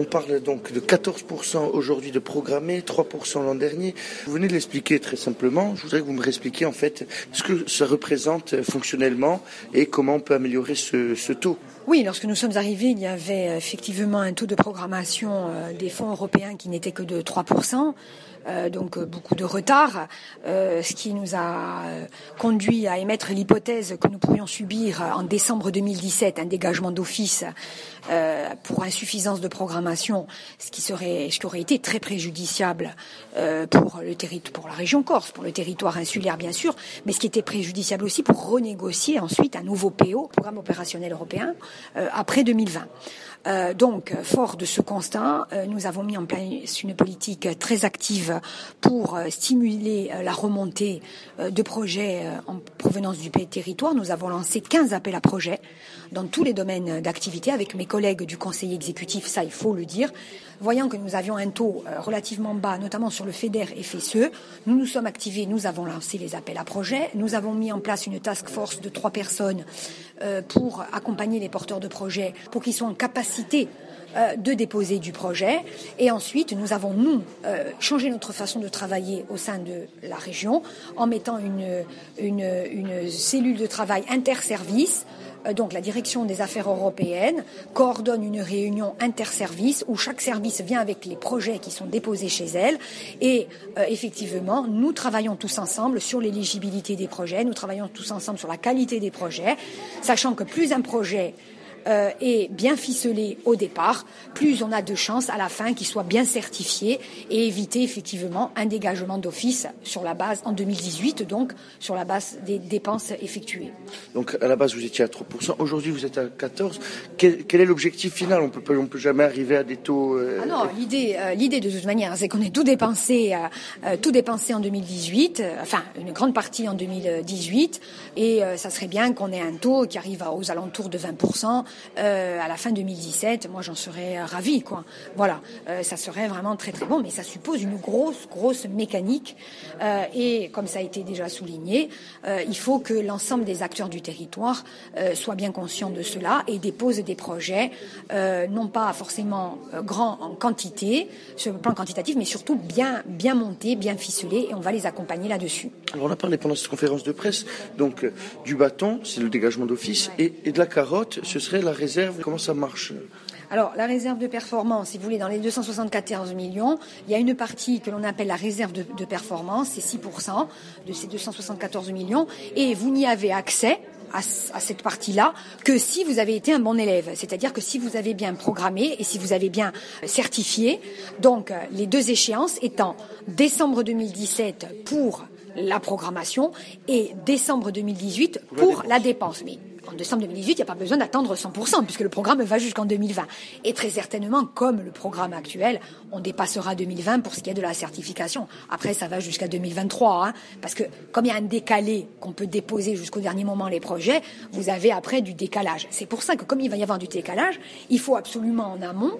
On parle donc de 14% aujourd'hui de programmés, 3% l'an dernier. Vous venez de l'expliquer très simplement. Je voudrais que vous me réexpliquiez en fait ce que ça représente fonctionnellement et comment on peut améliorer ce, ce taux. Oui, lorsque nous sommes arrivés, il y avait effectivement un taux de programmation euh, des fonds européens qui n'était que de 3%. Euh, donc euh, beaucoup de retard, euh, ce qui nous a conduit à émettre l'hypothèse que nous pourrions subir en décembre 2017 un dégagement d'office pour insuffisance de programmation, ce qui serait, ce qui aurait été très préjudiciable pour le territoire, pour la région Corse, pour le territoire insulaire bien sûr, mais ce qui était préjudiciable aussi pour renégocier ensuite un nouveau PO, programme opérationnel européen, après 2020. Euh, donc, fort de ce constat, euh, nous avons mis en place une politique très active pour euh, stimuler la remontée de projets en provenance du territoire. Nous avons lancé 15 appels à projets dans tous les domaines d'activité avec mes collègues du conseil exécutif, ça il faut le dire. Voyant que nous avions un taux relativement bas, notamment sur le FEDER et FSE, nous nous sommes activés, nous avons lancé les appels à projets, nous avons mis en place une task force de trois personnes pour accompagner les porteurs de projets, pour qu'ils soient en capacité euh, de déposer du projet. Et ensuite, nous avons, nous, euh, changé notre façon de travailler au sein de la région en mettant une, cellule de travail interservice. Euh, donc la direction des affaires européennes coordonne une réunion interservice où chaque service vient avec les projets qui sont déposés chez elle. Et effectivement nous travaillons tous ensemble sur l'éligibilité des projets, nous travaillons tous ensemble sur la qualité des projets, sachant que plus un projet euh, est bien ficelé au départ, plus on a de chances à la fin qu'il soit bien certifié et éviter effectivement un dégagement d'office sur la base en 2018, donc sur la base des dépenses effectuées. Donc à la base vous étiez à 3%, aujourd'hui vous êtes à 14%. Quel, quel est l'objectif final? On peut on peut jamais arriver à des taux. Euh... Ah non, l'idée euh, l'idée de toute manière c'est qu'on ait tout dépensé tout dépensé en 2018, enfin une grande partie en 2018 et ça serait bien qu'on ait un taux qui arrive aux alentours de 20% euh, à la fin 2017, moi j'en serais ravi, quoi. Voilà, euh, ça serait vraiment très très bon, mais ça suppose une grosse grosse mécanique. Euh, et comme ça a été déjà souligné, il faut que l'ensemble des acteurs du territoire soient bien conscients de cela et déposent des projets, non pas forcément grands en quantité, sur le plan quantitatif, mais surtout bien bien montés, bien ficelés, et on va les accompagner là-dessus. Alors on a parlé pendant cette conférence de presse, donc du bâton, c'est le dégagement d'office, et, et de la carotte, ce serait la réserve, comment ça marche? Alors, la réserve de performance, si vous voulez, dans les 274 millions, il y a une partie que l'on appelle la réserve de, performance, c'est 6% de ces 274 millions, et vous n'y avez accès à, à, cette partie-là que si vous avez été un bon élève, c'est-à-dire que si vous avez bien programmé et si vous avez bien certifié, donc les deux échéances étant décembre 2017 pour la programmation et décembre 2018 pour la dépense. Mais en décembre 2018, il n'y a pas besoin d'attendre 100%, puisque le programme va jusqu'en 2020. Et très certainement, comme le programme actuel, on dépassera 2020 pour ce qui est de la certification. Après, ça va jusqu'à 2023, hein, parce que comme il y a un décalé qu'on peut déposer jusqu'au dernier moment les projets, vous avez après du décalage. C'est pour ça que comme il va y avoir du décalage, il faut absolument en amont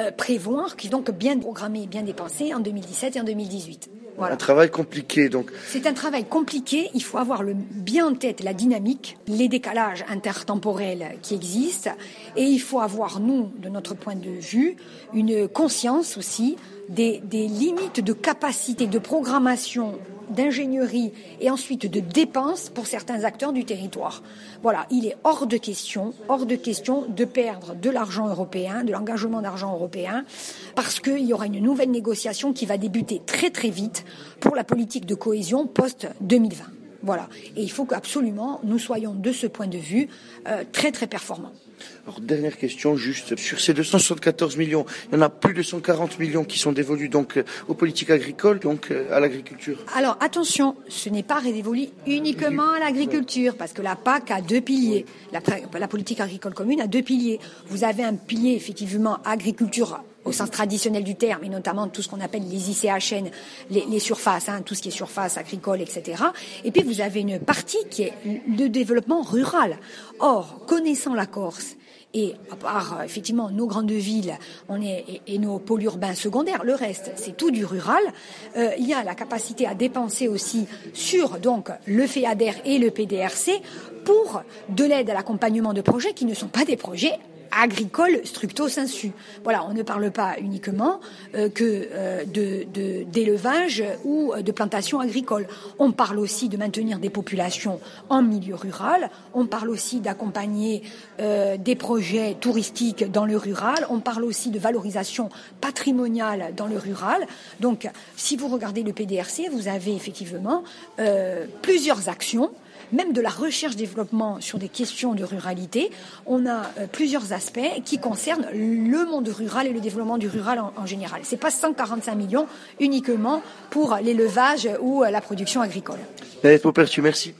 euh, prévoir qu'ils donc bien programmé, bien dépensé en 2017 et en 2018. Un travail compliqué, donc. C'est un travail compliqué. Il faut avoir le, bien en tête la dynamique, les décalages intertemporels qui existent, et il faut avoir, nous, de notre point de vue, une conscience aussi des, des limites de capacité de programmation d'ingénierie et ensuite de dépenses pour certains acteurs du territoire. Voilà, il est hors de question, hors de question de perdre de l'argent européen, de l'engagement d'argent européen, parce qu'il y aura une nouvelle négociation qui va débuter très très vite pour la politique de cohésion post-2020. Voilà. Et il faut qu'absolument nous soyons de ce point de vue euh, très très performants. Alors, dernière question, juste sur ces 274 millions, il y en a plus de 140 millions qui sont dévolus donc euh, aux politiques agricoles, donc euh, à l'agriculture. Alors attention, ce n'est pas dévolu uniquement à l'agriculture, parce que la PAC a deux piliers. La, la politique agricole commune a deux piliers. Vous avez un pilier effectivement agriculture au sens traditionnel du terme, et notamment tout ce qu'on appelle les ICHN, les, les surfaces, hein, tout ce qui est surface agricole, etc. Et puis vous avez une partie qui est le développement rural. Or, connaissant la Corse, et à part euh, effectivement nos grandes villes, on est et, nos pôles urbains secondaires, le reste c'est tout du rural. Euh, il y a la capacité à dépenser aussi sur donc le FEADER et le PDRC pour de l'aide à l'accompagnement de projets qui ne sont pas des projets agricole stricto sensu. Voilà, on ne parle pas uniquement euh, que euh, d'élevage ou de plantation agricole. On parle aussi de maintenir des populations en milieu rural. On parle aussi d'accompagner euh, des projets touristiques dans le rural. On parle aussi de valorisation patrimoniale dans le rural. Donc, si vous regardez le PDRC, vous avez effectivement plusieurs actions même de la recherche-développement sur des questions de ruralité, on a euh, plusieurs aspects qui concernent le monde rural et le développement du rural en, général. C'est pas 145 millions uniquement pour l'élevage ou la production agricole. Merci.